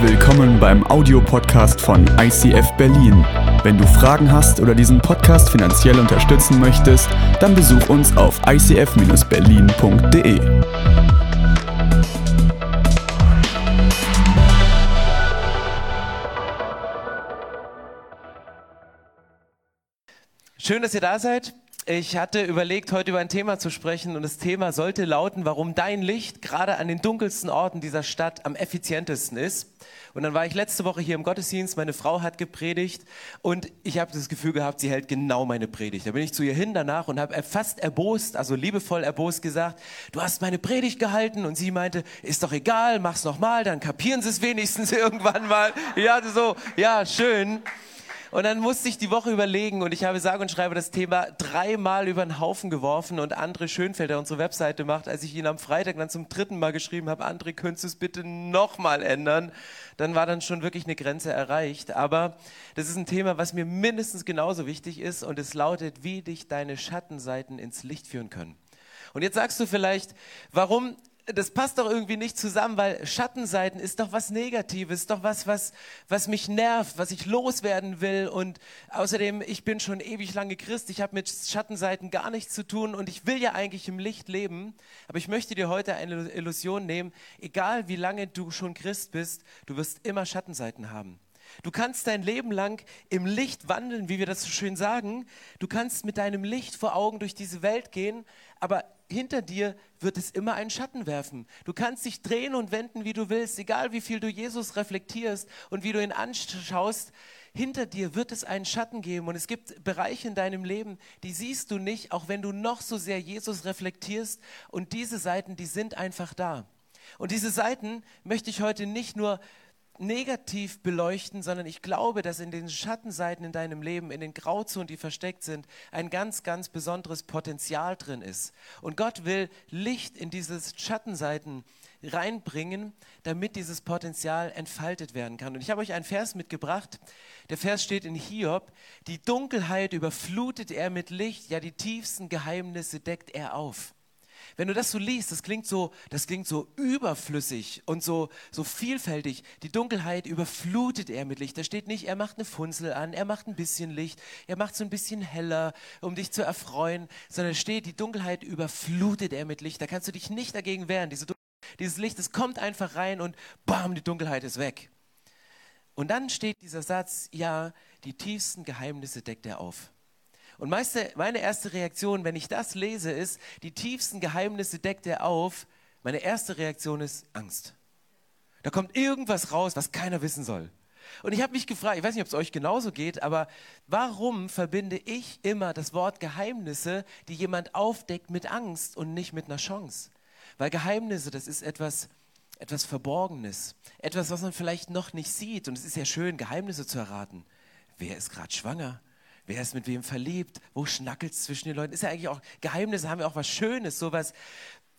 Willkommen beim Audiopodcast von ICF Berlin. Wenn du Fragen hast oder diesen Podcast finanziell unterstützen möchtest, dann besuch uns auf icf-berlin.de. Schön, dass ihr da seid. Ich hatte überlegt, heute über ein Thema zu sprechen und das Thema sollte lauten, warum dein Licht gerade an den dunkelsten Orten dieser Stadt am effizientesten ist. Und dann war ich letzte Woche hier im Gottesdienst, meine Frau hat gepredigt und ich habe das Gefühl gehabt, sie hält genau meine Predigt. Da bin ich zu ihr hin danach und habe fast erbost, also liebevoll erbost gesagt, du hast meine Predigt gehalten und sie meinte, ist doch egal, mach's nochmal, dann kapieren sie es wenigstens irgendwann mal. Ja, so, ja, schön. Und dann musste ich die Woche überlegen und ich habe sage und schreibe das Thema dreimal über den Haufen geworfen und André Schönfelder unsere Webseite macht, als ich ihn am Freitag dann zum dritten Mal geschrieben habe, André, könntest du es bitte nochmal ändern? Dann war dann schon wirklich eine Grenze erreicht. Aber das ist ein Thema, was mir mindestens genauso wichtig ist und es lautet, wie dich deine Schattenseiten ins Licht führen können. Und jetzt sagst du vielleicht, warum das passt doch irgendwie nicht zusammen, weil Schattenseiten ist doch was Negatives, doch was, was, was mich nervt, was ich loswerden will. Und außerdem, ich bin schon ewig lange Christ, ich habe mit Schattenseiten gar nichts zu tun und ich will ja eigentlich im Licht leben. Aber ich möchte dir heute eine Illusion nehmen, egal wie lange du schon Christ bist, du wirst immer Schattenseiten haben. Du kannst dein Leben lang im Licht wandeln, wie wir das so schön sagen. Du kannst mit deinem Licht vor Augen durch diese Welt gehen, aber hinter dir wird es immer einen Schatten werfen. Du kannst dich drehen und wenden, wie du willst, egal wie viel du Jesus reflektierst und wie du ihn anschaust. Hinter dir wird es einen Schatten geben und es gibt Bereiche in deinem Leben, die siehst du nicht, auch wenn du noch so sehr Jesus reflektierst. Und diese Seiten, die sind einfach da. Und diese Seiten möchte ich heute nicht nur negativ beleuchten, sondern ich glaube, dass in den Schattenseiten in deinem Leben, in den Grauzonen, die versteckt sind, ein ganz, ganz besonderes Potenzial drin ist. Und Gott will Licht in diese Schattenseiten reinbringen, damit dieses Potenzial entfaltet werden kann. Und ich habe euch einen Vers mitgebracht. Der Vers steht in Hiob. Die Dunkelheit überflutet er mit Licht, ja die tiefsten Geheimnisse deckt er auf. Wenn du das so liest, das klingt so, das klingt so überflüssig und so, so vielfältig. Die Dunkelheit überflutet er mit Licht. Da steht nicht, er macht eine Funzel an, er macht ein bisschen Licht, er macht so ein bisschen heller, um dich zu erfreuen, sondern steht, die Dunkelheit überflutet er mit Licht. Da kannst du dich nicht dagegen wehren. Diese, dieses Licht, es kommt einfach rein und bam, die Dunkelheit ist weg. Und dann steht dieser Satz, ja, die tiefsten Geheimnisse deckt er auf. Und meine erste Reaktion, wenn ich das lese, ist, die tiefsten Geheimnisse deckt er auf. Meine erste Reaktion ist Angst. Da kommt irgendwas raus, was keiner wissen soll. Und ich habe mich gefragt, ich weiß nicht, ob es euch genauso geht, aber warum verbinde ich immer das Wort Geheimnisse, die jemand aufdeckt, mit Angst und nicht mit einer Chance? Weil Geheimnisse, das ist etwas, etwas Verborgenes, etwas, was man vielleicht noch nicht sieht. Und es ist ja schön, Geheimnisse zu erraten. Wer ist gerade schwanger? Wer ist mit wem verliebt? Wo schnackelt es zwischen den Leuten? Ist ja eigentlich auch, Geheimnisse haben ja auch was Schönes, sowas,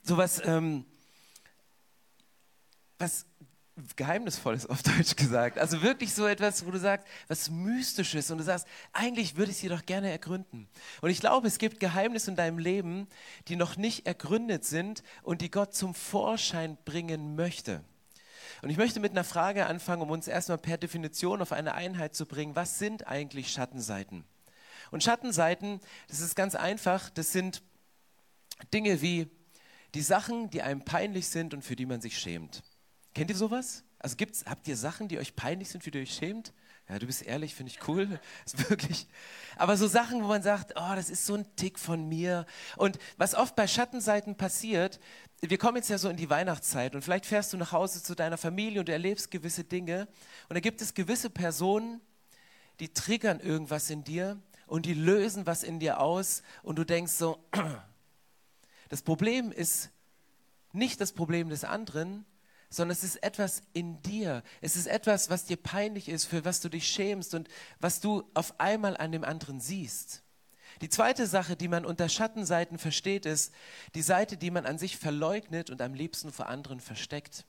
sowas, ähm, was Geheimnisvolles auf Deutsch gesagt. Also wirklich so etwas, wo du sagst, was Mystisches und du sagst, eigentlich würde ich sie doch gerne ergründen. Und ich glaube, es gibt Geheimnisse in deinem Leben, die noch nicht ergründet sind und die Gott zum Vorschein bringen möchte. Und ich möchte mit einer Frage anfangen, um uns erstmal per Definition auf eine Einheit zu bringen. Was sind eigentlich Schattenseiten? Und Schattenseiten, das ist ganz einfach, das sind Dinge wie die Sachen, die einem peinlich sind und für die man sich schämt. Kennt ihr sowas? Also gibt's, habt ihr Sachen, die euch peinlich sind, für die ihr euch schämt? Ja, du bist ehrlich, finde ich cool. Ist wirklich. Aber so Sachen, wo man sagt, oh, das ist so ein Tick von mir. Und was oft bei Schattenseiten passiert, wir kommen jetzt ja so in die Weihnachtszeit und vielleicht fährst du nach Hause zu deiner Familie und erlebst gewisse Dinge. Und da gibt es gewisse Personen, die triggern irgendwas in dir und die lösen was in dir aus und du denkst so, das Problem ist nicht das Problem des anderen, sondern es ist etwas in dir. Es ist etwas, was dir peinlich ist, für was du dich schämst und was du auf einmal an dem anderen siehst. Die zweite Sache, die man unter Schattenseiten versteht, ist die Seite, die man an sich verleugnet und am liebsten vor anderen versteckt.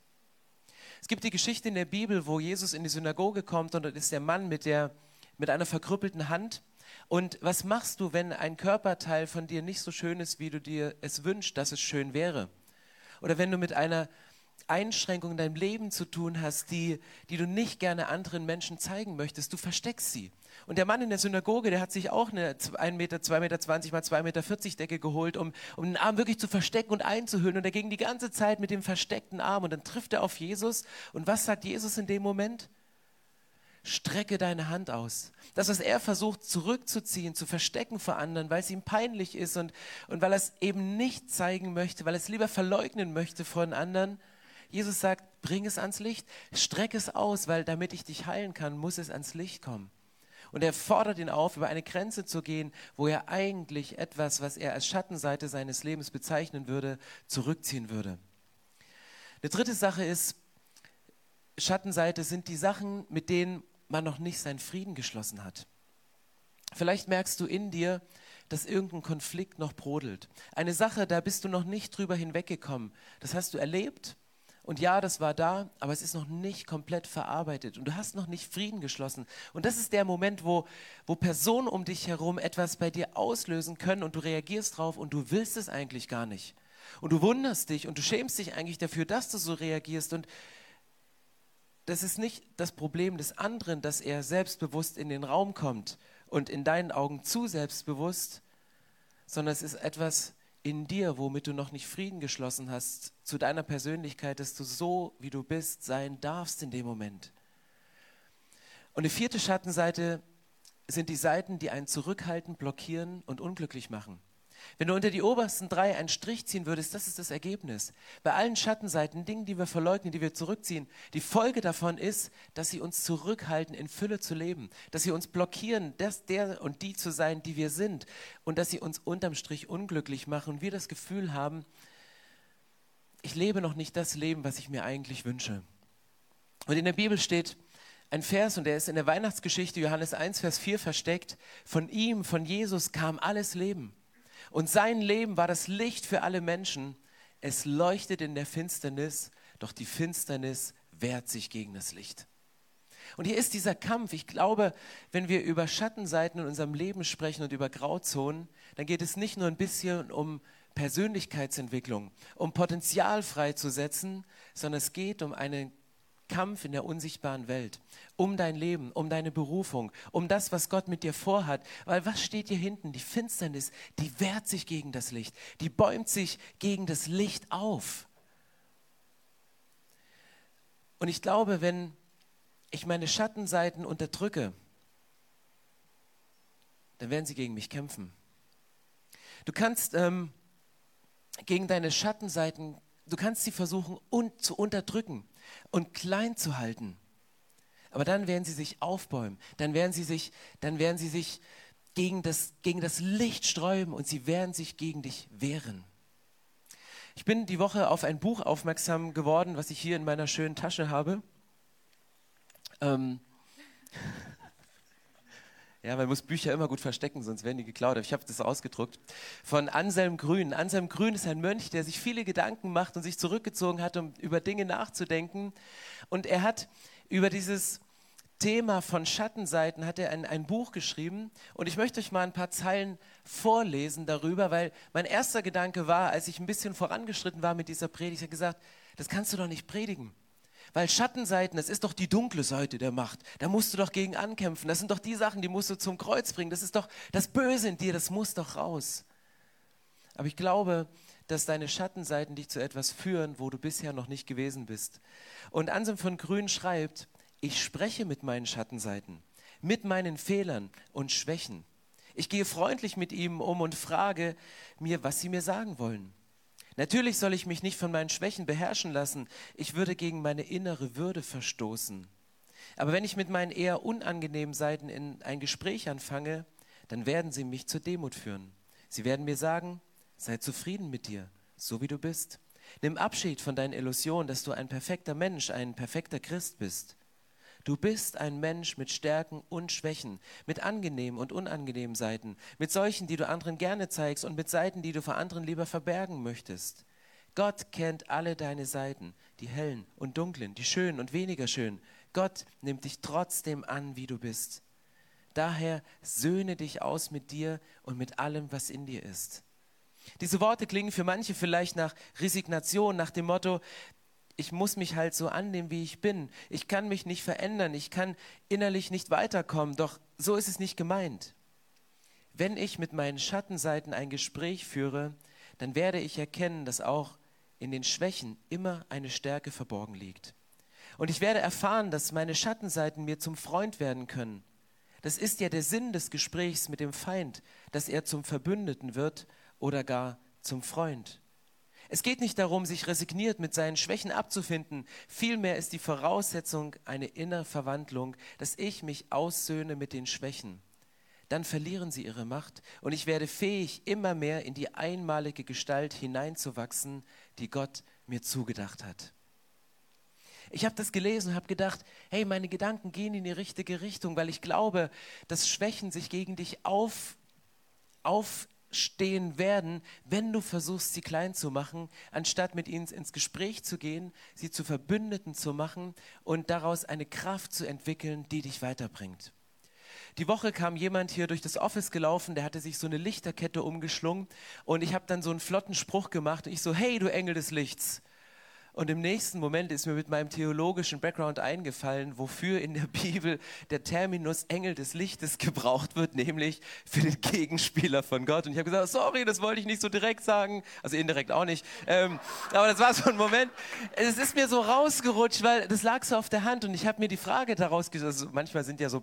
Es gibt die Geschichte in der Bibel, wo Jesus in die Synagoge kommt und dort ist der Mann mit, der, mit einer verkrüppelten Hand und was machst du, wenn ein Körperteil von dir nicht so schön ist, wie du dir es wünschst, dass es schön wäre? Oder wenn du mit einer Einschränkungen in deinem Leben zu tun hast, die, die du nicht gerne anderen Menschen zeigen möchtest. Du versteckst sie. Und der Mann in der Synagoge, der hat sich auch eine 1 Meter, 2,20 Meter mal 2,40 Meter Decke geholt, um, um den Arm wirklich zu verstecken und einzuhüllen. Und er ging die ganze Zeit mit dem versteckten Arm. Und dann trifft er auf Jesus. Und was sagt Jesus in dem Moment? Strecke deine Hand aus. Das, was er versucht zurückzuziehen, zu verstecken vor anderen, weil es ihm peinlich ist und, und weil er es eben nicht zeigen möchte, weil er es lieber verleugnen möchte von anderen. Jesus sagt, bring es ans Licht, streck es aus, weil damit ich dich heilen kann, muss es ans Licht kommen. Und er fordert ihn auf, über eine Grenze zu gehen, wo er eigentlich etwas, was er als Schattenseite seines Lebens bezeichnen würde, zurückziehen würde. Eine dritte Sache ist, Schattenseite sind die Sachen, mit denen man noch nicht seinen Frieden geschlossen hat. Vielleicht merkst du in dir, dass irgendein Konflikt noch brodelt. Eine Sache, da bist du noch nicht drüber hinweggekommen. Das hast du erlebt und ja, das war da, aber es ist noch nicht komplett verarbeitet und du hast noch nicht Frieden geschlossen. Und das ist der Moment, wo, wo Personen um dich herum etwas bei dir auslösen können und du reagierst drauf und du willst es eigentlich gar nicht. Und du wunderst dich und du schämst dich eigentlich dafür, dass du so reagierst. Und das ist nicht das Problem des anderen, dass er selbstbewusst in den Raum kommt und in deinen Augen zu selbstbewusst, sondern es ist etwas in dir, womit du noch nicht Frieden geschlossen hast, zu deiner Persönlichkeit, dass du so, wie du bist, sein darfst in dem Moment. Und die vierte Schattenseite sind die Seiten, die einen zurückhalten, blockieren und unglücklich machen. Wenn du unter die obersten drei einen Strich ziehen würdest, das ist das Ergebnis. Bei allen Schattenseiten, Dingen, die wir verleugnen, die wir zurückziehen, die Folge davon ist, dass sie uns zurückhalten, in Fülle zu leben, dass sie uns blockieren, das, der und die zu sein, die wir sind und dass sie uns unterm Strich unglücklich machen und wir das Gefühl haben, ich lebe noch nicht das Leben, was ich mir eigentlich wünsche. Und in der Bibel steht, ein Vers, und der ist in der Weihnachtsgeschichte Johannes 1, Vers 4 versteckt. Von ihm, von Jesus kam alles Leben. Und sein Leben war das Licht für alle Menschen. Es leuchtet in der Finsternis, doch die Finsternis wehrt sich gegen das Licht. Und hier ist dieser Kampf. Ich glaube, wenn wir über Schattenseiten in unserem Leben sprechen und über Grauzonen, dann geht es nicht nur ein bisschen um Persönlichkeitsentwicklung, um Potenzial freizusetzen, sondern es geht um eine Kampf in der unsichtbaren Welt, um dein Leben, um deine Berufung, um das, was Gott mit dir vorhat. Weil was steht hier hinten? Die Finsternis, die wehrt sich gegen das Licht, die bäumt sich gegen das Licht auf. Und ich glaube, wenn ich meine Schattenseiten unterdrücke, dann werden sie gegen mich kämpfen. Du kannst ähm, gegen deine Schattenseiten, du kannst sie versuchen un zu unterdrücken und klein zu halten. Aber dann werden sie sich aufbäumen, dann werden sie sich, dann werden sie sich gegen das, gegen das Licht sträuben und sie werden sich gegen dich wehren. Ich bin die Woche auf ein Buch aufmerksam geworden, was ich hier in meiner schönen Tasche habe. Ähm ja, man muss Bücher immer gut verstecken, sonst werden die geklaut. Ich habe das ausgedruckt. Von Anselm Grün. Anselm Grün ist ein Mönch, der sich viele Gedanken macht und sich zurückgezogen hat, um über Dinge nachzudenken. Und er hat über dieses Thema von Schattenseiten hat er ein, ein Buch geschrieben und ich möchte euch mal ein paar Zeilen vorlesen darüber, weil mein erster Gedanke war, als ich ein bisschen vorangeschritten war mit dieser Predigt, ich habe gesagt, das kannst du doch nicht predigen. Weil Schattenseiten, das ist doch die dunkle Seite der Macht. Da musst du doch gegen ankämpfen. Das sind doch die Sachen, die musst du zum Kreuz bringen. Das ist doch das Böse in dir, das muss doch raus. Aber ich glaube, dass deine Schattenseiten dich zu etwas führen, wo du bisher noch nicht gewesen bist. Und Anselm von Grün schreibt, ich spreche mit meinen Schattenseiten, mit meinen Fehlern und Schwächen. Ich gehe freundlich mit ihm um und frage mir, was sie mir sagen wollen. Natürlich soll ich mich nicht von meinen Schwächen beherrschen lassen. Ich würde gegen meine innere Würde verstoßen. Aber wenn ich mit meinen eher unangenehmen Seiten in ein Gespräch anfange, dann werden sie mich zur Demut führen. Sie werden mir sagen, sei zufrieden mit dir, so wie du bist. Nimm Abschied von deinen Illusionen, dass du ein perfekter Mensch, ein perfekter Christ bist. Du bist ein Mensch mit Stärken und Schwächen, mit angenehmen und unangenehmen Seiten, mit solchen, die du anderen gerne zeigst und mit Seiten, die du vor anderen lieber verbergen möchtest. Gott kennt alle deine Seiten, die hellen und dunklen, die schönen und weniger schönen. Gott nimmt dich trotzdem an, wie du bist. Daher söhne dich aus mit dir und mit allem, was in dir ist. Diese Worte klingen für manche vielleicht nach Resignation, nach dem Motto, ich muss mich halt so annehmen, wie ich bin. Ich kann mich nicht verändern, ich kann innerlich nicht weiterkommen, doch so ist es nicht gemeint. Wenn ich mit meinen Schattenseiten ein Gespräch führe, dann werde ich erkennen, dass auch in den Schwächen immer eine Stärke verborgen liegt. Und ich werde erfahren, dass meine Schattenseiten mir zum Freund werden können. Das ist ja der Sinn des Gesprächs mit dem Feind, dass er zum Verbündeten wird oder gar zum Freund. Es geht nicht darum, sich resigniert mit seinen Schwächen abzufinden. Vielmehr ist die Voraussetzung eine innere Verwandlung, dass ich mich aussöhne mit den Schwächen. Dann verlieren sie ihre Macht und ich werde fähig, immer mehr in die einmalige Gestalt hineinzuwachsen, die Gott mir zugedacht hat. Ich habe das gelesen und habe gedacht, hey, meine Gedanken gehen in die richtige Richtung, weil ich glaube, dass Schwächen sich gegen dich auf, auf stehen werden, wenn du versuchst, sie klein zu machen, anstatt mit ihnen ins Gespräch zu gehen, sie zu Verbündeten zu machen und daraus eine Kraft zu entwickeln, die dich weiterbringt. Die Woche kam jemand hier durch das Office gelaufen, der hatte sich so eine Lichterkette umgeschlungen und ich habe dann so einen flotten Spruch gemacht und ich so, hey du Engel des Lichts, und im nächsten Moment ist mir mit meinem theologischen Background eingefallen, wofür in der Bibel der Terminus Engel des Lichtes gebraucht wird, nämlich für den Gegenspieler von Gott. Und ich habe gesagt, sorry, das wollte ich nicht so direkt sagen, also indirekt auch nicht. Ähm, aber das war so ein Moment. Es ist mir so rausgerutscht, weil das lag so auf der Hand und ich habe mir die Frage daraus gestellt. Also manchmal sind ja so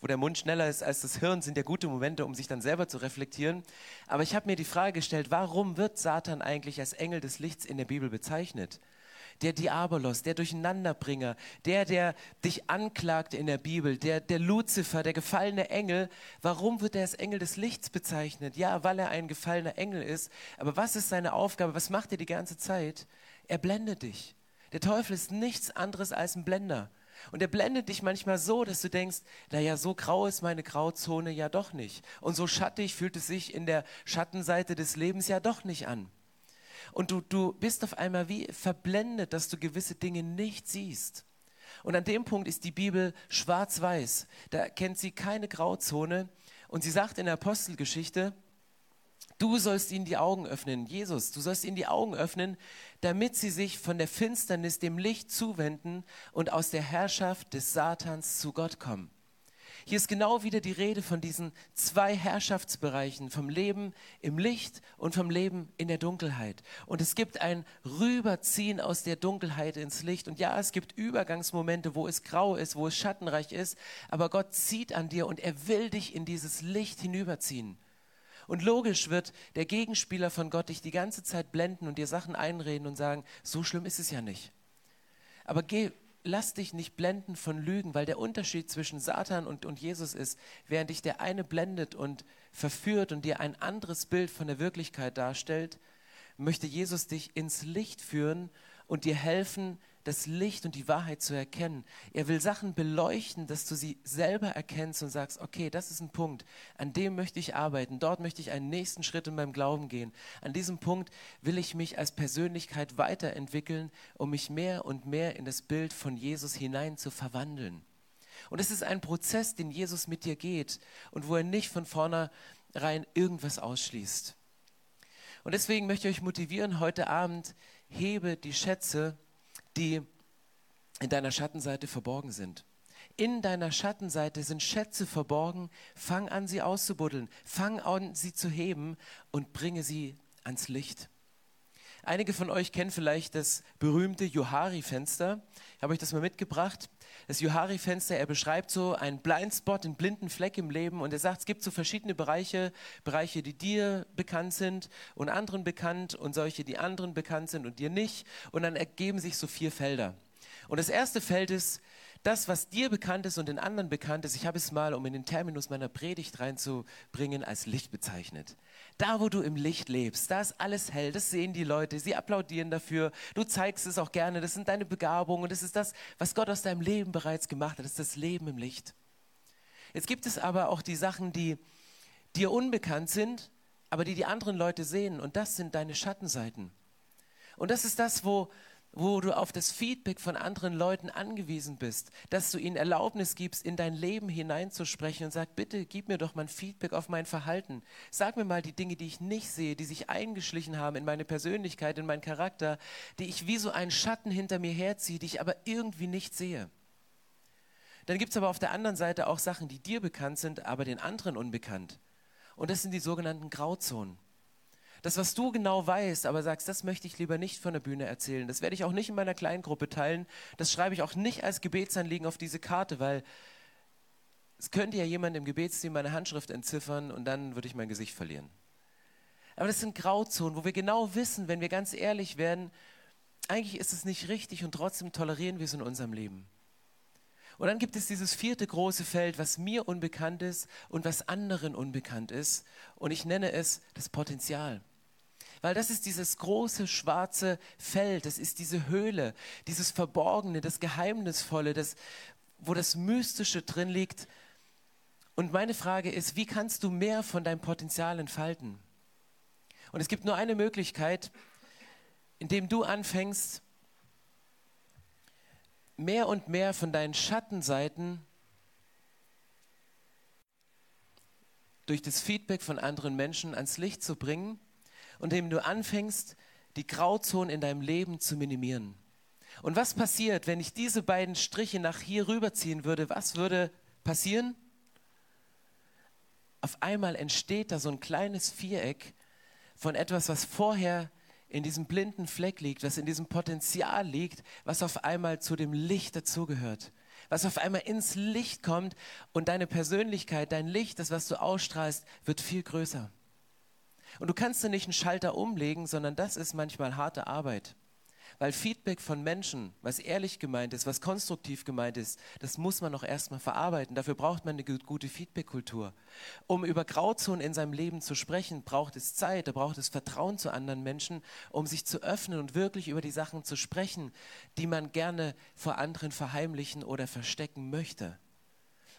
wo der Mund schneller ist als das Hirn, sind ja gute Momente, um sich dann selber zu reflektieren. Aber ich habe mir die Frage gestellt, warum wird Satan eigentlich als Engel des Lichts in der Bibel bezeichnet? Der Diabolos, der Durcheinanderbringer, der, der dich anklagt in der Bibel, der, der Luzifer, der gefallene Engel. Warum wird er als Engel des Lichts bezeichnet? Ja, weil er ein gefallener Engel ist. Aber was ist seine Aufgabe? Was macht er die ganze Zeit? Er blendet dich. Der Teufel ist nichts anderes als ein Blender. Und er blendet dich manchmal so, dass du denkst, naja, so grau ist meine Grauzone ja doch nicht. Und so schattig fühlt es sich in der Schattenseite des Lebens ja doch nicht an. Und du, du bist auf einmal wie verblendet, dass du gewisse Dinge nicht siehst. Und an dem Punkt ist die Bibel schwarz-weiß. Da kennt sie keine Grauzone. Und sie sagt in der Apostelgeschichte, Du sollst ihnen die Augen öffnen, Jesus, du sollst ihnen die Augen öffnen, damit sie sich von der Finsternis dem Licht zuwenden und aus der Herrschaft des Satans zu Gott kommen. Hier ist genau wieder die Rede von diesen zwei Herrschaftsbereichen, vom Leben im Licht und vom Leben in der Dunkelheit. Und es gibt ein Rüberziehen aus der Dunkelheit ins Licht. Und ja, es gibt Übergangsmomente, wo es grau ist, wo es schattenreich ist, aber Gott zieht an dir und er will dich in dieses Licht hinüberziehen. Und logisch wird der Gegenspieler von Gott dich die ganze Zeit blenden und dir Sachen einreden und sagen, so schlimm ist es ja nicht. Aber geh, lass dich nicht blenden von Lügen, weil der Unterschied zwischen Satan und, und Jesus ist, während dich der eine blendet und verführt und dir ein anderes Bild von der Wirklichkeit darstellt, möchte Jesus dich ins Licht führen und dir helfen, das Licht und die Wahrheit zu erkennen. Er will Sachen beleuchten, dass du sie selber erkennst und sagst, okay, das ist ein Punkt, an dem möchte ich arbeiten, dort möchte ich einen nächsten Schritt in meinem Glauben gehen. An diesem Punkt will ich mich als Persönlichkeit weiterentwickeln, um mich mehr und mehr in das Bild von Jesus hinein zu verwandeln. Und es ist ein Prozess, den Jesus mit dir geht und wo er nicht von vornherein irgendwas ausschließt. Und deswegen möchte ich euch motivieren, heute Abend hebe die Schätze, die in deiner Schattenseite verborgen sind. In deiner Schattenseite sind Schätze verborgen. Fang an, sie auszubuddeln. Fang an, sie zu heben und bringe sie ans Licht. Einige von euch kennen vielleicht das berühmte Johari-Fenster. Habe ich das mal mitgebracht? Das Johari-Fenster, er beschreibt so einen Blindspot, einen blinden Fleck im Leben und er sagt, es gibt so verschiedene Bereiche, Bereiche, die dir bekannt sind und anderen bekannt und solche, die anderen bekannt sind und dir nicht. Und dann ergeben sich so vier Felder. Und das erste Feld ist das, was dir bekannt ist und den anderen bekannt ist. Ich habe es mal, um in den Terminus meiner Predigt reinzubringen, als Licht bezeichnet. Da, wo du im Licht lebst, da ist alles hell, das sehen die Leute, sie applaudieren dafür, du zeigst es auch gerne, das sind deine Begabungen, das ist das, was Gott aus deinem Leben bereits gemacht hat, das ist das Leben im Licht. Jetzt gibt es aber auch die Sachen, die dir unbekannt sind, aber die die anderen Leute sehen und das sind deine Schattenseiten. Und das ist das, wo, wo du auf das Feedback von anderen Leuten angewiesen bist, dass du ihnen Erlaubnis gibst, in dein Leben hineinzusprechen und sag, bitte gib mir doch mal ein Feedback auf mein Verhalten. Sag mir mal die Dinge, die ich nicht sehe, die sich eingeschlichen haben in meine Persönlichkeit, in meinen Charakter, die ich wie so einen Schatten hinter mir herziehe, die ich aber irgendwie nicht sehe. Dann gibt es aber auf der anderen Seite auch Sachen, die dir bekannt sind, aber den anderen unbekannt. Und das sind die sogenannten Grauzonen. Das, was du genau weißt, aber sagst, das möchte ich lieber nicht von der Bühne erzählen. Das werde ich auch nicht in meiner Kleingruppe teilen. Das schreibe ich auch nicht als Gebetsanliegen auf diese Karte, weil es könnte ja jemand im Gebetsteam meine Handschrift entziffern und dann würde ich mein Gesicht verlieren. Aber das sind Grauzonen, wo wir genau wissen, wenn wir ganz ehrlich werden, eigentlich ist es nicht richtig und trotzdem tolerieren wir es in unserem Leben. Und dann gibt es dieses vierte große Feld, was mir unbekannt ist und was anderen unbekannt ist. Und ich nenne es das Potenzial. Weil das ist dieses große schwarze Feld, das ist diese Höhle, dieses Verborgene, das Geheimnisvolle, das, wo das Mystische drin liegt. Und meine Frage ist, wie kannst du mehr von deinem Potenzial entfalten? Und es gibt nur eine Möglichkeit, indem du anfängst, mehr und mehr von deinen Schattenseiten durch das Feedback von anderen Menschen ans Licht zu bringen und indem du anfängst, die Grauzonen in deinem Leben zu minimieren. Und was passiert, wenn ich diese beiden Striche nach hier rüberziehen würde? Was würde passieren? Auf einmal entsteht da so ein kleines Viereck von etwas, was vorher in diesem blinden Fleck liegt, was in diesem Potenzial liegt, was auf einmal zu dem Licht dazugehört, was auf einmal ins Licht kommt und deine Persönlichkeit, dein Licht, das, was du ausstrahlst, wird viel größer. Und du kannst dir nicht einen Schalter umlegen, sondern das ist manchmal harte Arbeit. Weil Feedback von Menschen, was ehrlich gemeint ist, was konstruktiv gemeint ist, das muss man noch erstmal verarbeiten. Dafür braucht man eine gute Feedback-Kultur. Um über Grauzonen in seinem Leben zu sprechen, braucht es Zeit, da braucht es Vertrauen zu anderen Menschen, um sich zu öffnen und wirklich über die Sachen zu sprechen, die man gerne vor anderen verheimlichen oder verstecken möchte.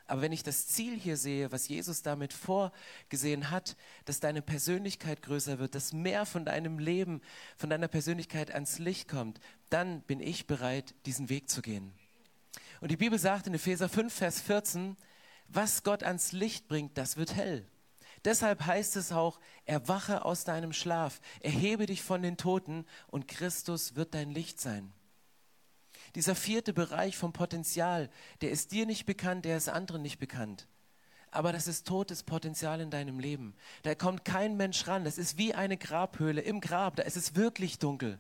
Aber wenn ich das Ziel hier sehe, was Jesus damit vorgesehen hat, dass deine Persönlichkeit größer wird, dass mehr von deinem Leben, von deiner Persönlichkeit ans Licht kommt, dann bin ich bereit, diesen Weg zu gehen. Und die Bibel sagt in Epheser 5, Vers 14, was Gott ans Licht bringt, das wird hell. Deshalb heißt es auch, erwache aus deinem Schlaf, erhebe dich von den Toten und Christus wird dein Licht sein. Dieser vierte Bereich vom Potenzial, der ist dir nicht bekannt, der ist anderen nicht bekannt. Aber das ist totes Potenzial in deinem Leben. Da kommt kein Mensch ran. Das ist wie eine Grabhöhle im Grab. Da ist es wirklich dunkel.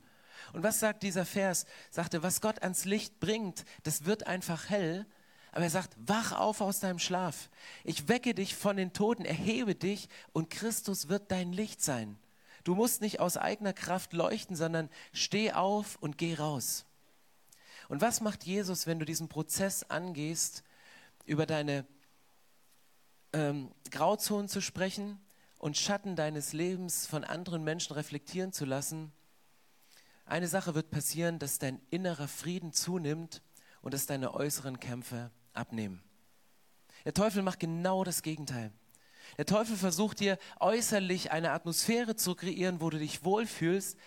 Und was sagt dieser Vers? Sagte, was Gott ans Licht bringt, das wird einfach hell. Aber er sagt, wach auf aus deinem Schlaf. Ich wecke dich von den Toten, erhebe dich und Christus wird dein Licht sein. Du musst nicht aus eigener Kraft leuchten, sondern steh auf und geh raus. Und was macht Jesus, wenn du diesen Prozess angehst, über deine ähm, Grauzonen zu sprechen und Schatten deines Lebens von anderen Menschen reflektieren zu lassen? Eine Sache wird passieren, dass dein innerer Frieden zunimmt und dass deine äußeren Kämpfe abnehmen. Der Teufel macht genau das Gegenteil. Der Teufel versucht dir äußerlich eine Atmosphäre zu kreieren, wo du dich wohlfühlst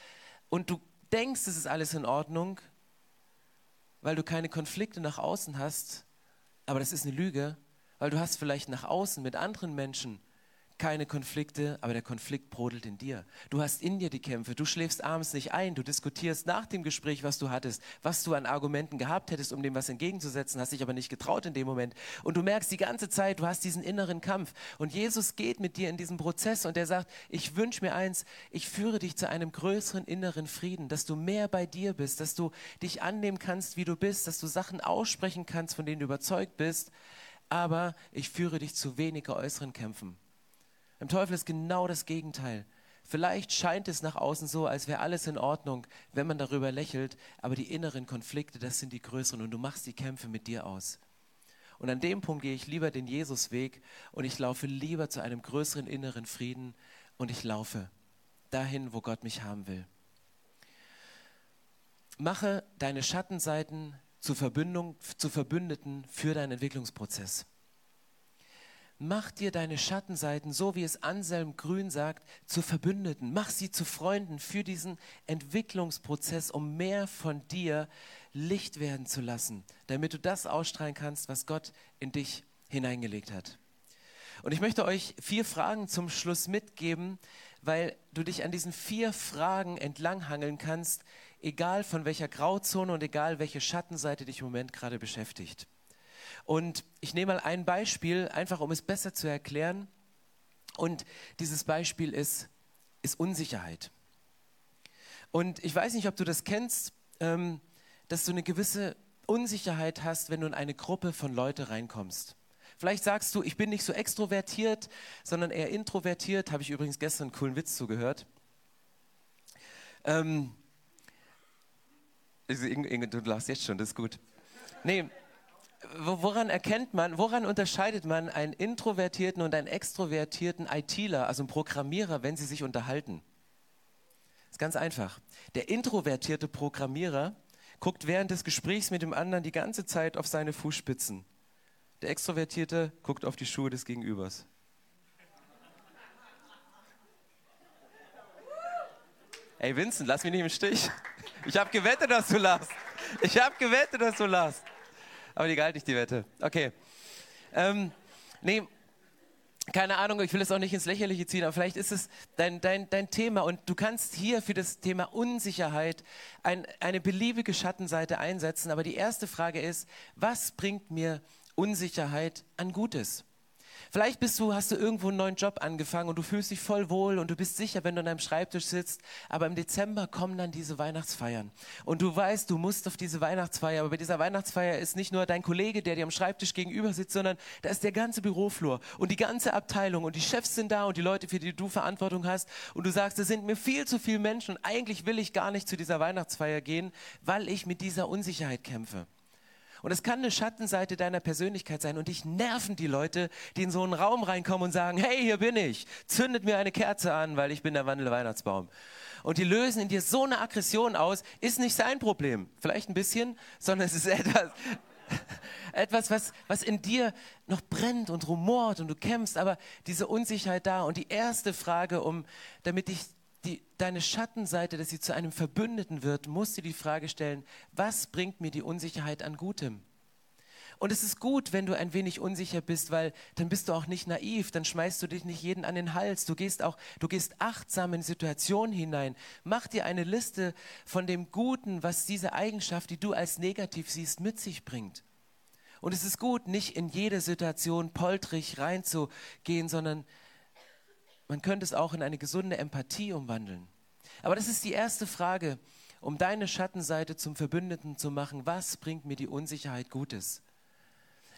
und du denkst, es ist alles in Ordnung, weil du keine Konflikte nach außen hast, aber das ist eine Lüge, weil du hast vielleicht nach außen mit anderen Menschen keine Konflikte, aber der Konflikt brodelt in dir. Du hast in dir die Kämpfe, du schläfst abends nicht ein, du diskutierst nach dem Gespräch, was du hattest, was du an Argumenten gehabt hättest, um dem was entgegenzusetzen, hast dich aber nicht getraut in dem Moment. Und du merkst die ganze Zeit, du hast diesen inneren Kampf. Und Jesus geht mit dir in diesen Prozess und er sagt, ich wünsche mir eins, ich führe dich zu einem größeren inneren Frieden, dass du mehr bei dir bist, dass du dich annehmen kannst, wie du bist, dass du Sachen aussprechen kannst, von denen du überzeugt bist, aber ich führe dich zu weniger äußeren Kämpfen. Im Teufel ist genau das Gegenteil. Vielleicht scheint es nach außen so, als wäre alles in Ordnung, wenn man darüber lächelt, aber die inneren Konflikte, das sind die größeren und du machst die Kämpfe mit dir aus. Und an dem Punkt gehe ich lieber den Jesusweg und ich laufe lieber zu einem größeren inneren Frieden und ich laufe dahin, wo Gott mich haben will. Mache deine Schattenseiten zu, zu Verbündeten für deinen Entwicklungsprozess. Mach dir deine Schattenseiten, so wie es Anselm Grün sagt, zu Verbündeten. Mach sie zu Freunden für diesen Entwicklungsprozess, um mehr von dir Licht werden zu lassen, damit du das ausstrahlen kannst, was Gott in dich hineingelegt hat. Und ich möchte euch vier Fragen zum Schluss mitgeben, weil du dich an diesen vier Fragen entlanghangeln kannst, egal von welcher Grauzone und egal welche Schattenseite dich im Moment gerade beschäftigt. Und ich nehme mal ein Beispiel, einfach um es besser zu erklären. Und dieses Beispiel ist, ist Unsicherheit. Und ich weiß nicht, ob du das kennst, ähm, dass du eine gewisse Unsicherheit hast, wenn du in eine Gruppe von Leuten reinkommst. Vielleicht sagst du, ich bin nicht so extrovertiert, sondern eher introvertiert. Habe ich übrigens gestern einen coolen Witz zugehört. Ähm, du lachst jetzt schon, das ist gut. Nee, woran erkennt man, woran unterscheidet man einen introvertierten und einen extrovertierten ITler, also einen Programmierer, wenn sie sich unterhalten? Das ist ganz einfach. Der introvertierte Programmierer guckt während des Gesprächs mit dem anderen die ganze Zeit auf seine Fußspitzen. Der Extrovertierte guckt auf die Schuhe des Gegenübers. Ey Vincent, lass mich nicht im Stich. Ich habe gewettet, dass du lachst. Ich habe gewettet, dass du lachst. Aber die galt nicht die Wette. Okay. Ähm, nee, keine Ahnung, ich will es auch nicht ins Lächerliche ziehen, aber vielleicht ist es dein, dein, dein Thema und du kannst hier für das Thema Unsicherheit ein, eine beliebige Schattenseite einsetzen. Aber die erste Frage ist, was bringt mir Unsicherheit an Gutes? Vielleicht bist du, hast du irgendwo einen neuen Job angefangen und du fühlst dich voll wohl und du bist sicher, wenn du an deinem Schreibtisch sitzt. Aber im Dezember kommen dann diese Weihnachtsfeiern. Und du weißt, du musst auf diese Weihnachtsfeier. Aber bei dieser Weihnachtsfeier ist nicht nur dein Kollege, der dir am Schreibtisch gegenüber sitzt, sondern da ist der ganze Büroflur und die ganze Abteilung und die Chefs sind da und die Leute, für die du Verantwortung hast. Und du sagst, es sind mir viel zu viele Menschen und eigentlich will ich gar nicht zu dieser Weihnachtsfeier gehen, weil ich mit dieser Unsicherheit kämpfe. Und es kann eine Schattenseite deiner Persönlichkeit sein und dich nerven die Leute, die in so einen Raum reinkommen und sagen, hey, hier bin ich, zündet mir eine Kerze an, weil ich bin der wandelnde Weihnachtsbaum. Und die lösen in dir so eine Aggression aus, ist nicht sein Problem, vielleicht ein bisschen, sondern es ist etwas, etwas was, was in dir noch brennt und rumort und du kämpfst, aber diese Unsicherheit da. Und die erste Frage, um, damit ich deine Schattenseite, dass sie zu einem Verbündeten wird, musst du die Frage stellen, was bringt mir die Unsicherheit an Gutem? Und es ist gut, wenn du ein wenig unsicher bist, weil dann bist du auch nicht naiv, dann schmeißt du dich nicht jeden an den Hals. Du gehst auch, du gehst achtsam in Situationen hinein. Mach dir eine Liste von dem Guten, was diese Eigenschaft, die du als negativ siehst, mit sich bringt. Und es ist gut, nicht in jede Situation poltrig reinzugehen, sondern man könnte es auch in eine gesunde Empathie umwandeln. Aber das ist die erste Frage, um deine Schattenseite zum Verbündeten zu machen. Was bringt mir die Unsicherheit Gutes?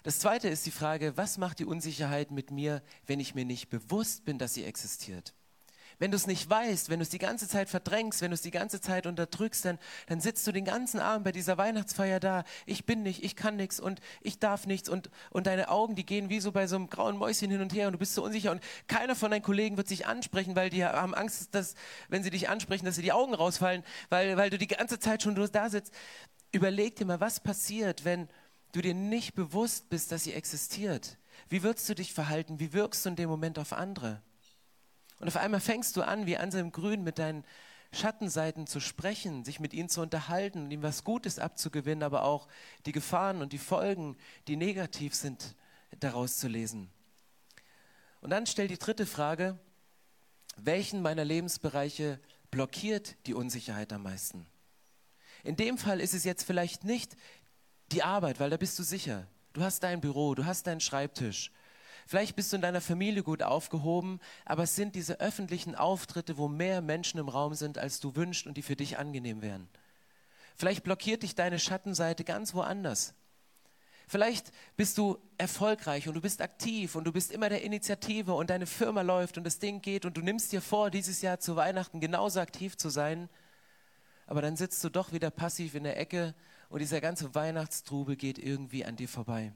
Das zweite ist die Frage, was macht die Unsicherheit mit mir, wenn ich mir nicht bewusst bin, dass sie existiert? Wenn du es nicht weißt, wenn du es die ganze Zeit verdrängst, wenn du es die ganze Zeit unterdrückst, dann, dann sitzt du den ganzen Abend bei dieser Weihnachtsfeier da. Ich bin nicht, ich kann nichts und ich darf nichts und, und deine Augen, die gehen wie so bei so einem grauen Mäuschen hin und her und du bist so unsicher und keiner von deinen Kollegen wird sich ansprechen, weil die haben Angst, dass, wenn sie dich ansprechen, dass sie die Augen rausfallen, weil, weil du die ganze Zeit schon da sitzt. Überleg dir mal, was passiert, wenn du dir nicht bewusst bist, dass sie existiert. Wie würdest du dich verhalten? Wie wirkst du in dem Moment auf andere? Und auf einmal fängst du an, wie Anselm Grün, mit deinen Schattenseiten zu sprechen, sich mit ihnen zu unterhalten und ihm was Gutes abzugewinnen, aber auch die Gefahren und die Folgen, die negativ sind, daraus zu lesen. Und dann stell die dritte Frage, welchen meiner Lebensbereiche blockiert die Unsicherheit am meisten? In dem Fall ist es jetzt vielleicht nicht die Arbeit, weil da bist du sicher. Du hast dein Büro, du hast deinen Schreibtisch, Vielleicht bist du in deiner Familie gut aufgehoben, aber es sind diese öffentlichen Auftritte, wo mehr Menschen im Raum sind, als du wünschst und die für dich angenehm wären. Vielleicht blockiert dich deine Schattenseite ganz woanders. Vielleicht bist du erfolgreich und du bist aktiv und du bist immer der Initiative und deine Firma läuft und das Ding geht und du nimmst dir vor, dieses Jahr zu Weihnachten genauso aktiv zu sein, aber dann sitzt du doch wieder passiv in der Ecke und dieser ganze Weihnachtstrubel geht irgendwie an dir vorbei.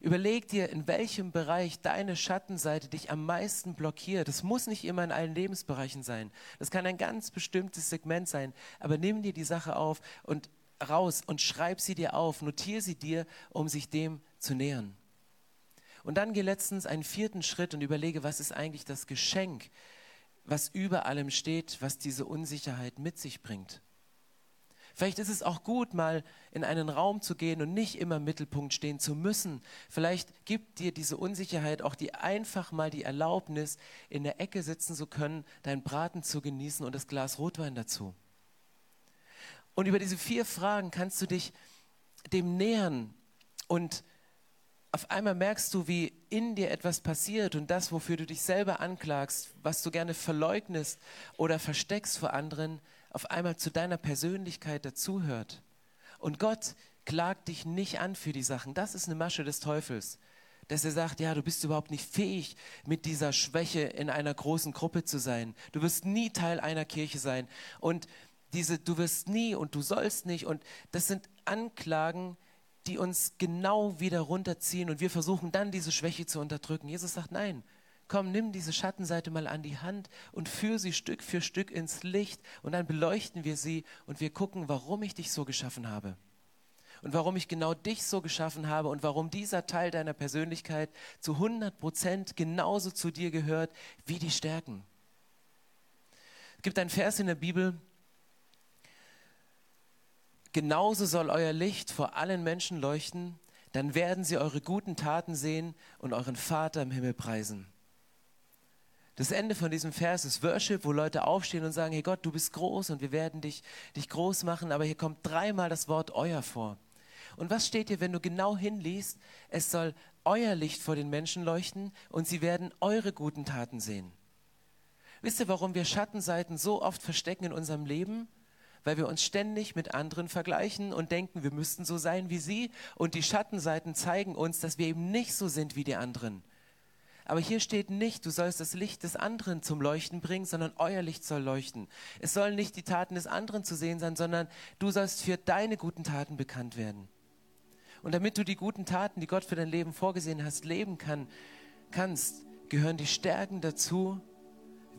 Überleg dir, in welchem Bereich deine Schattenseite dich am meisten blockiert. Das muss nicht immer in allen Lebensbereichen sein. Das kann ein ganz bestimmtes Segment sein. Aber nimm dir die Sache auf und raus und schreib sie dir auf, notier sie dir, um sich dem zu nähern. Und dann geh letztens einen vierten Schritt und überlege, was ist eigentlich das Geschenk, was über allem steht, was diese Unsicherheit mit sich bringt. Vielleicht ist es auch gut, mal in einen Raum zu gehen und nicht immer im Mittelpunkt stehen zu müssen. Vielleicht gibt dir diese Unsicherheit auch die einfach mal die Erlaubnis, in der Ecke sitzen zu können, deinen Braten zu genießen und das Glas Rotwein dazu. Und über diese vier Fragen kannst du dich dem nähern und auf einmal merkst du, wie in dir etwas passiert und das, wofür du dich selber anklagst, was du gerne verleugnest oder versteckst vor anderen, auf einmal zu deiner Persönlichkeit dazuhört. Und Gott klagt dich nicht an für die Sachen. Das ist eine Masche des Teufels. Dass er sagt, ja, du bist überhaupt nicht fähig, mit dieser Schwäche in einer großen Gruppe zu sein. Du wirst nie Teil einer Kirche sein. Und diese, du wirst nie und du sollst nicht. Und das sind Anklagen, die uns genau wieder runterziehen und wir versuchen dann diese Schwäche zu unterdrücken. Jesus sagt, nein, komm, nimm diese Schattenseite mal an die Hand und führe sie Stück für Stück ins Licht und dann beleuchten wir sie und wir gucken, warum ich dich so geschaffen habe. Und warum ich genau dich so geschaffen habe und warum dieser Teil deiner Persönlichkeit zu 100 Prozent genauso zu dir gehört wie die Stärken. Es gibt einen Vers in der Bibel, Genauso soll euer Licht vor allen Menschen leuchten, dann werden sie eure guten Taten sehen und euren Vater im Himmel preisen. Das Ende von diesem Vers ist Worship, wo Leute aufstehen und sagen, hey Gott, du bist groß und wir werden dich, dich groß machen, aber hier kommt dreimal das Wort euer vor. Und was steht hier, wenn du genau hinliest? Es soll euer Licht vor den Menschen leuchten und sie werden eure guten Taten sehen. Wisst ihr, warum wir Schattenseiten so oft verstecken in unserem Leben? weil wir uns ständig mit anderen vergleichen und denken, wir müssten so sein wie sie. Und die Schattenseiten zeigen uns, dass wir eben nicht so sind wie die anderen. Aber hier steht nicht, du sollst das Licht des anderen zum Leuchten bringen, sondern euer Licht soll leuchten. Es sollen nicht die Taten des anderen zu sehen sein, sondern du sollst für deine guten Taten bekannt werden. Und damit du die guten Taten, die Gott für dein Leben vorgesehen hast, leben kann, kannst, gehören die Stärken dazu,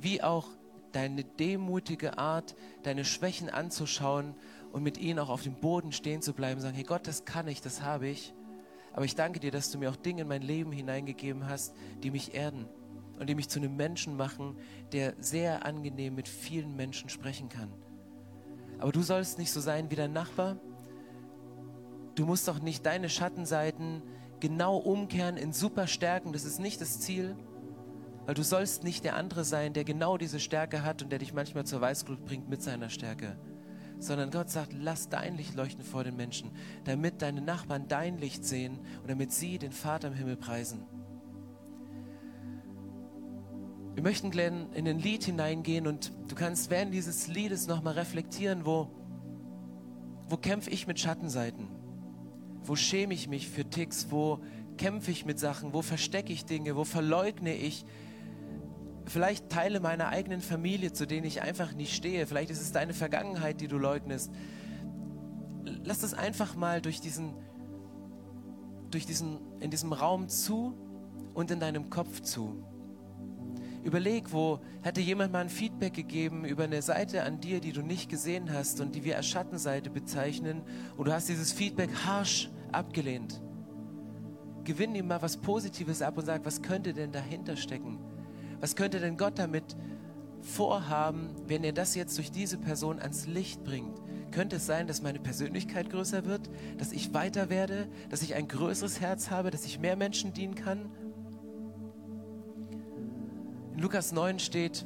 wie auch deine demutige Art, deine Schwächen anzuschauen und mit ihnen auch auf dem Boden stehen zu bleiben, sagen, hey Gott, das kann ich, das habe ich. Aber ich danke dir, dass du mir auch Dinge in mein Leben hineingegeben hast, die mich erden und die mich zu einem Menschen machen, der sehr angenehm mit vielen Menschen sprechen kann. Aber du sollst nicht so sein wie dein Nachbar. Du musst auch nicht deine Schattenseiten genau umkehren in Superstärken. Das ist nicht das Ziel. Weil du sollst nicht der andere sein, der genau diese Stärke hat und der dich manchmal zur Weißglut bringt mit seiner Stärke. Sondern Gott sagt, lass dein Licht leuchten vor den Menschen, damit deine Nachbarn dein Licht sehen und damit sie den Vater im Himmel preisen. Wir möchten, Glenn, in ein Lied hineingehen und du kannst während dieses Liedes nochmal reflektieren, wo, wo kämpfe ich mit Schattenseiten? Wo schäme ich mich für Ticks? Wo kämpfe ich mit Sachen? Wo verstecke ich Dinge? Wo verleugne ich vielleicht Teile meiner eigenen Familie, zu denen ich einfach nicht stehe. Vielleicht ist es deine Vergangenheit, die du leugnest. Lass das einfach mal durch diesen, durch diesen, in diesem Raum zu und in deinem Kopf zu. Überleg, wo hätte jemand mal ein Feedback gegeben über eine Seite an dir, die du nicht gesehen hast und die wir als Schattenseite bezeichnen und du hast dieses Feedback harsch abgelehnt. Gewinn ihm mal was Positives ab und sag, was könnte denn dahinter stecken? Was könnte denn Gott damit vorhaben, wenn er das jetzt durch diese Person ans Licht bringt? Könnte es sein, dass meine Persönlichkeit größer wird, dass ich weiter werde, dass ich ein größeres Herz habe, dass ich mehr Menschen dienen kann? In Lukas 9 steht,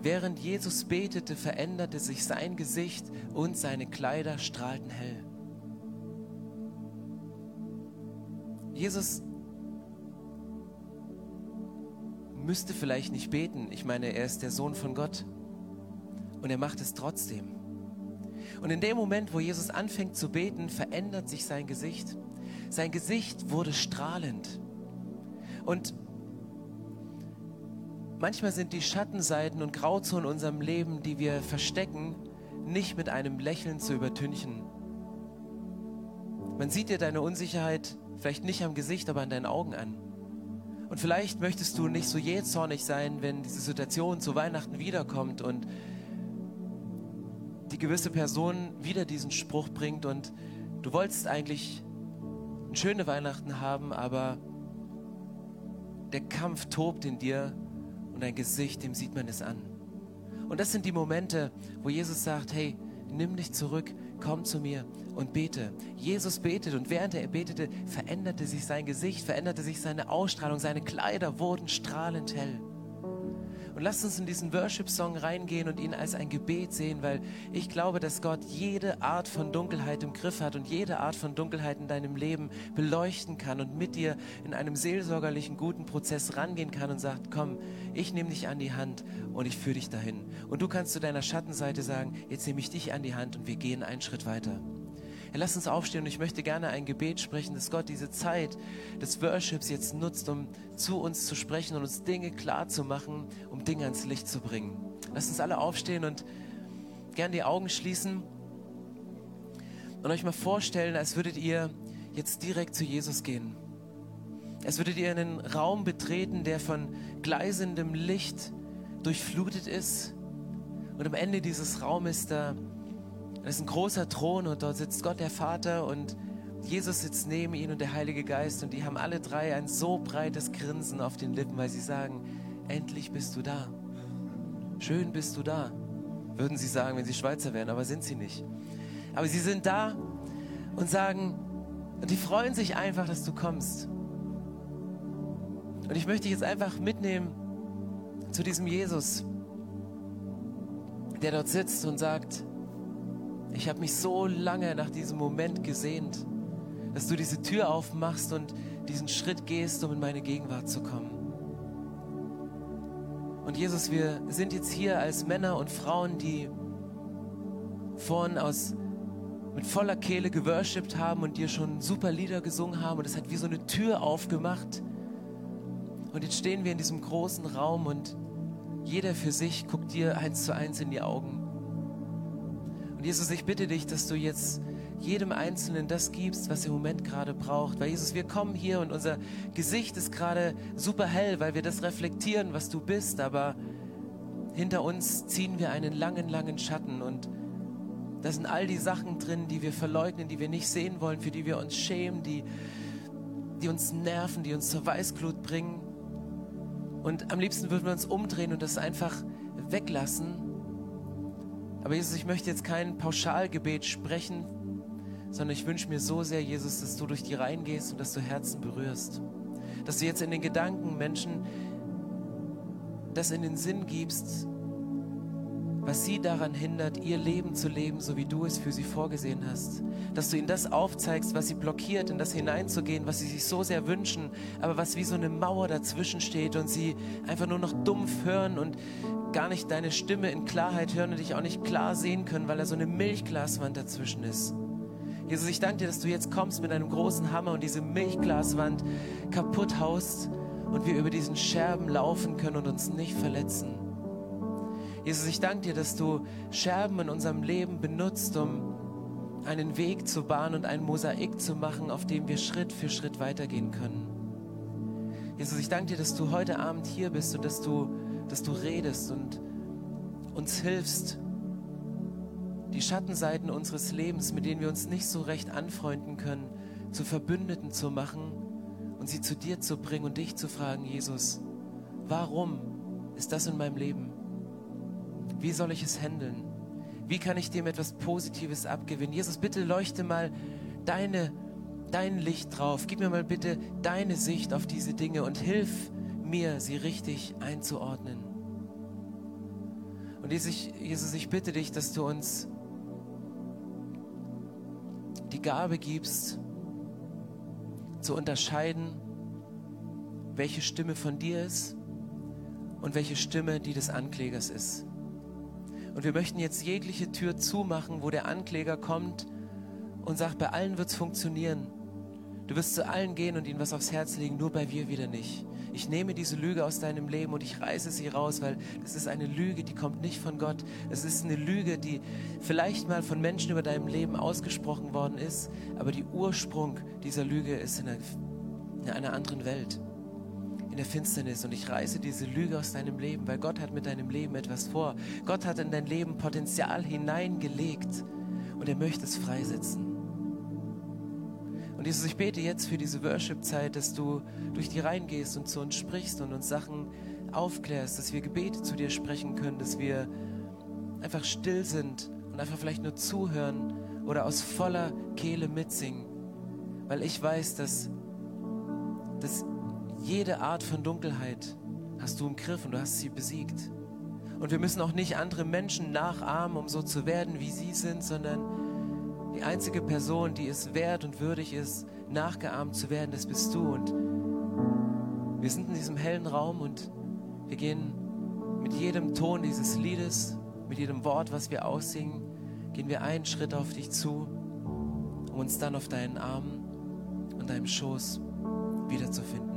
während Jesus betete, veränderte sich sein Gesicht und seine Kleider strahlten hell. Jesus müsste vielleicht nicht beten. Ich meine, er ist der Sohn von Gott. Und er macht es trotzdem. Und in dem Moment, wo Jesus anfängt zu beten, verändert sich sein Gesicht. Sein Gesicht wurde strahlend. Und manchmal sind die Schattenseiten und Grauzonen in unserem Leben, die wir verstecken, nicht mit einem Lächeln zu übertünchen. Man sieht dir deine Unsicherheit vielleicht nicht am Gesicht, aber an deinen Augen an. Und vielleicht möchtest du nicht so jähzornig sein, wenn diese Situation zu Weihnachten wiederkommt und die gewisse Person wieder diesen Spruch bringt und du wolltest eigentlich eine schöne Weihnachten haben, aber der Kampf tobt in dir und dein Gesicht, dem sieht man es an. Und das sind die Momente, wo Jesus sagt, hey, nimm dich zurück, komm zu mir und bete. Jesus betet und während er betete, veränderte sich sein Gesicht, veränderte sich seine Ausstrahlung, seine Kleider wurden strahlend hell. Und lasst uns in diesen Worship-Song reingehen und ihn als ein Gebet sehen, weil ich glaube, dass Gott jede Art von Dunkelheit im Griff hat und jede Art von Dunkelheit in deinem Leben beleuchten kann und mit dir in einem seelsorgerlichen, guten Prozess rangehen kann und sagt, komm, ich nehme dich an die Hand und ich führe dich dahin. Und du kannst zu deiner Schattenseite sagen, jetzt nehme ich dich an die Hand und wir gehen einen Schritt weiter. Herr, lass uns aufstehen und ich möchte gerne ein Gebet sprechen, dass Gott diese Zeit des Worships jetzt nutzt, um zu uns zu sprechen und uns Dinge klar zu machen, um Dinge ans Licht zu bringen. Lass uns alle aufstehen und gerne die Augen schließen und euch mal vorstellen, als würdet ihr jetzt direkt zu Jesus gehen. Als würdet ihr einen Raum betreten, der von gleisendem Licht durchflutet ist. Und am Ende dieses Raumes da das ist ein großer Thron und dort sitzt Gott der Vater und Jesus sitzt neben ihm und der Heilige Geist und die haben alle drei ein so breites Grinsen auf den Lippen, weil sie sagen, endlich bist du da. Schön bist du da, würden sie sagen, wenn sie Schweizer wären, aber sind sie nicht. Aber sie sind da und sagen, und die freuen sich einfach, dass du kommst. Und ich möchte dich jetzt einfach mitnehmen zu diesem Jesus, der dort sitzt und sagt, ich habe mich so lange nach diesem Moment gesehnt, dass du diese Tür aufmachst und diesen Schritt gehst, um in meine Gegenwart zu kommen. Und Jesus, wir sind jetzt hier als Männer und Frauen, die vorhin aus mit voller Kehle geworshipped haben und dir schon super Lieder gesungen haben und es hat wie so eine Tür aufgemacht. Und jetzt stehen wir in diesem großen Raum und jeder für sich guckt dir eins zu eins in die Augen. Und Jesus, ich bitte dich, dass du jetzt jedem Einzelnen das gibst, was er im Moment gerade braucht. Weil Jesus, wir kommen hier und unser Gesicht ist gerade super hell, weil wir das reflektieren, was du bist. Aber hinter uns ziehen wir einen langen, langen Schatten und da sind all die Sachen drin, die wir verleugnen, die wir nicht sehen wollen, für die wir uns schämen, die, die uns nerven, die uns zur Weißglut bringen. Und am liebsten würden wir uns umdrehen und das einfach weglassen aber Jesus, ich möchte jetzt kein Pauschalgebet sprechen, sondern ich wünsche mir so sehr, Jesus, dass du durch die Reihen gehst und dass du Herzen berührst. Dass du jetzt in den Gedanken Menschen das in den Sinn gibst, was sie daran hindert, ihr Leben zu leben, so wie du es für sie vorgesehen hast. Dass du ihnen das aufzeigst, was sie blockiert, in das hineinzugehen, was sie sich so sehr wünschen, aber was wie so eine Mauer dazwischen steht und sie einfach nur noch dumpf hören und gar nicht deine Stimme in Klarheit hören und dich auch nicht klar sehen können, weil da so eine Milchglaswand dazwischen ist. Jesus, ich danke dir, dass du jetzt kommst mit einem großen Hammer und diese Milchglaswand kaputt haust und wir über diesen Scherben laufen können und uns nicht verletzen. Jesus, ich danke dir, dass du Scherben in unserem Leben benutzt, um einen Weg zu bahnen und ein Mosaik zu machen, auf dem wir Schritt für Schritt weitergehen können. Jesus, ich danke dir, dass du heute Abend hier bist und dass du dass du redest und uns hilfst, die Schattenseiten unseres Lebens, mit denen wir uns nicht so recht anfreunden können, zu Verbündeten zu machen und sie zu dir zu bringen und dich zu fragen, Jesus, warum ist das in meinem Leben? Wie soll ich es handeln? Wie kann ich dem etwas Positives abgewinnen? Jesus, bitte leuchte mal deine, dein Licht drauf. Gib mir mal bitte deine Sicht auf diese Dinge und hilf mir, sie richtig einzuordnen. Und Jesus, ich bitte dich, dass du uns die Gabe gibst, zu unterscheiden, welche Stimme von dir ist und welche Stimme die des Anklägers ist. Und wir möchten jetzt jegliche Tür zumachen, wo der Ankläger kommt und sagt, bei allen wird es funktionieren. Du wirst zu allen gehen und ihnen was aufs Herz legen, nur bei mir wieder nicht. Ich nehme diese Lüge aus deinem Leben und ich reiße sie raus, weil das ist eine Lüge, die kommt nicht von Gott. Es ist eine Lüge, die vielleicht mal von Menschen über deinem Leben ausgesprochen worden ist, aber die Ursprung dieser Lüge ist in einer, in einer anderen Welt, in der Finsternis. Und ich reiße diese Lüge aus deinem Leben, weil Gott hat mit deinem Leben etwas vor. Gott hat in dein Leben Potenzial hineingelegt und er möchte es freisetzen. Und Jesus, ich bete jetzt für diese Worship-Zeit, dass du durch die Reihen gehst und zu uns sprichst und uns Sachen aufklärst, dass wir Gebete zu dir sprechen können, dass wir einfach still sind und einfach vielleicht nur zuhören oder aus voller Kehle mitsingen. Weil ich weiß, dass, dass jede Art von Dunkelheit hast du im Griff und du hast sie besiegt. Und wir müssen auch nicht andere Menschen nachahmen, um so zu werden, wie sie sind, sondern die einzige Person, die es wert und würdig ist, nachgeahmt zu werden, das bist du. Und wir sind in diesem hellen Raum und wir gehen mit jedem Ton dieses Liedes, mit jedem Wort, was wir aussingen, gehen wir einen Schritt auf dich zu, um uns dann auf deinen Armen und deinem Schoß wiederzufinden.